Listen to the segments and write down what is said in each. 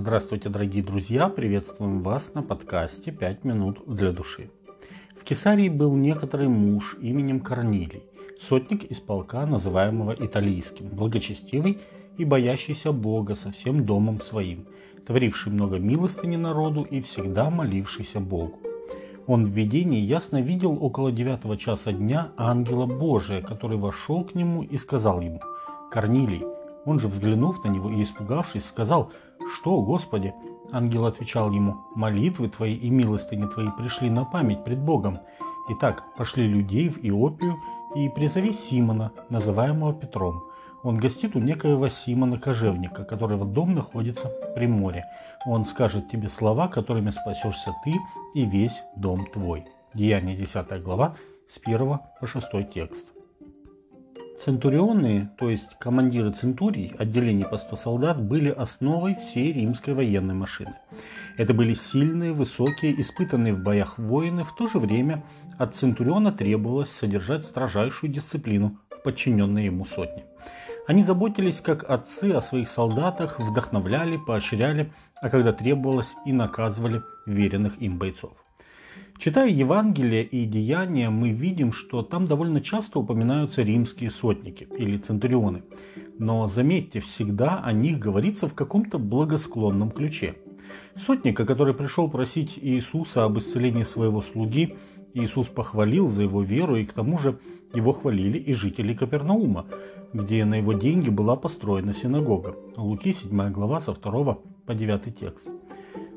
Здравствуйте, дорогие друзья! Приветствуем вас на подкасте «Пять минут для души». В Кесарии был некоторый муж именем Корнилий, сотник из полка, называемого Италийским, благочестивый и боящийся Бога со всем домом своим, творивший много милостыни народу и всегда молившийся Богу. Он в видении ясно видел около девятого часа дня ангела Божия, который вошел к нему и сказал ему «Корнилий». Он же, взглянув на него и испугавшись, сказал «Что, Господи?» Ангел отвечал ему «Молитвы твои и милостыни твои пришли на память пред Богом. Итак, пошли людей в Иопию и призови Симона, называемого Петром. Он гостит у некоего Симона Кожевника, которого дом находится при море. Он скажет тебе слова, которыми спасешься ты и весь дом твой. Деяние 10 глава с 1 по 6 текст. Центурионы, то есть командиры центурий, отделений по 100 солдат, были основой всей римской военной машины. Это были сильные, высокие, испытанные в боях воины, в то же время от центуриона требовалось содержать строжайшую дисциплину в подчиненной ему сотне. Они заботились как отцы о своих солдатах, вдохновляли, поощряли, а когда требовалось и наказывали веренных им бойцов. Читая Евангелие и Деяния, мы видим, что там довольно часто упоминаются римские сотники или центурионы. Но заметьте, всегда о них говорится в каком-то благосклонном ключе. Сотника, который пришел просить Иисуса об исцелении своего слуги, Иисус похвалил за его веру, и к тому же его хвалили и жители Капернаума, где на его деньги была построена синагога. Луки 7 глава со 2 по 9 текст.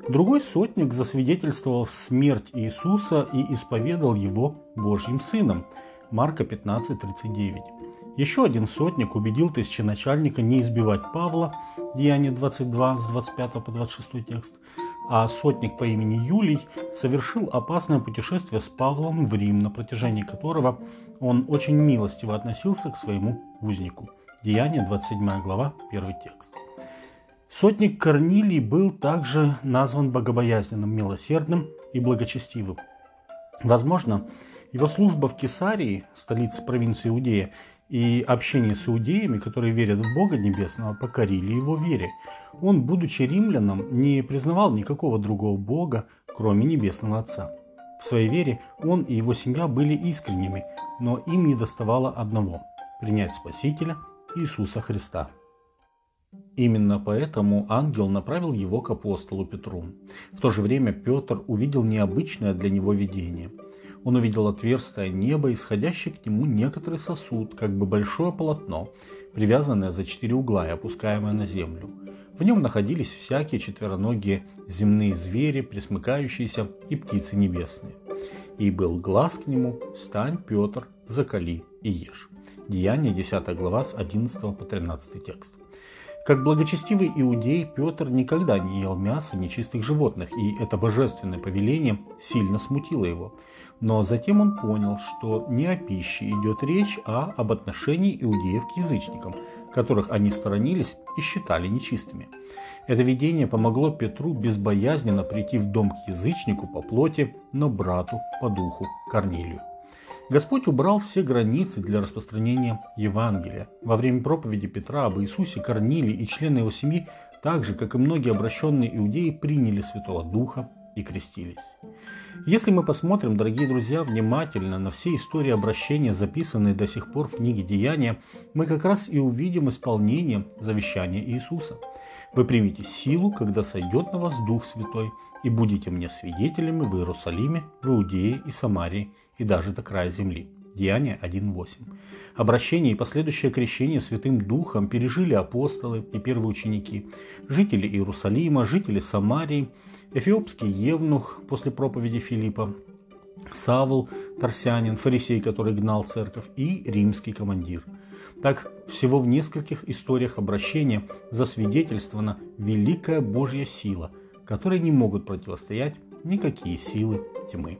Другой сотник засвидетельствовал смерть Иисуса и исповедал его Божьим Сыном. Марка 15.39. Еще один сотник убедил тысяченачальника не избивать Павла, Деяние 22 с 25 по 26 текст, а сотник по имени Юлий совершил опасное путешествие с Павлом в Рим, на протяжении которого он очень милостиво относился к своему узнику. Деяние 27 глава, 1 текст. Сотник Корнилий был также назван богобоязненным, милосердным и благочестивым. Возможно, его служба в Кесарии, столице провинции Иудея, и общение с иудеями, которые верят в Бога Небесного, покорили его вере. Он, будучи римляном, не признавал никакого другого Бога, кроме Небесного Отца. В своей вере он и его семья были искренними, но им не доставало одного – принять Спасителя Иисуса Христа. Именно поэтому ангел направил его к апостолу Петру. В то же время Петр увидел необычное для него видение. Он увидел отверстие неба, исходящий к нему некоторый сосуд, как бы большое полотно, привязанное за четыре угла и опускаемое на землю. В нем находились всякие четвероногие земные звери, присмыкающиеся и птицы небесные. И был глаз к нему «Встань, Петр, закали и ешь». Деяние 10 глава с 11 по 13 текст. Как благочестивый иудей, Петр никогда не ел мяса нечистых животных, и это божественное повеление сильно смутило его. Но затем он понял, что не о пище идет речь, а об отношении иудеев к язычникам, которых они сторонились и считали нечистыми. Это видение помогло Петру безбоязненно прийти в дом к язычнику по плоти, но брату по духу Корнилию. Господь убрал все границы для распространения Евангелия. Во время проповеди Петра об Иисусе Корнилий и члены его семьи, так же, как и многие обращенные иудеи, приняли Святого Духа и крестились. Если мы посмотрим, дорогие друзья, внимательно на все истории обращения, записанные до сих пор в книге Деяния, мы как раз и увидим исполнение завещания Иисуса. Вы примете силу, когда сойдет на вас Дух Святой, и будете мне свидетелями в Иерусалиме, в Иудее и Самарии и даже до края земли. Деяние 1.8. Обращение и последующее крещение Святым Духом пережили апостолы и первые ученики, жители Иерусалима, жители Самарии, эфиопский евнух после проповеди Филиппа, Савл, Тарсянин, фарисей, который гнал церковь, и римский командир. Так, всего в нескольких историях обращения засвидетельствована великая Божья сила, которой не могут противостоять никакие силы тьмы.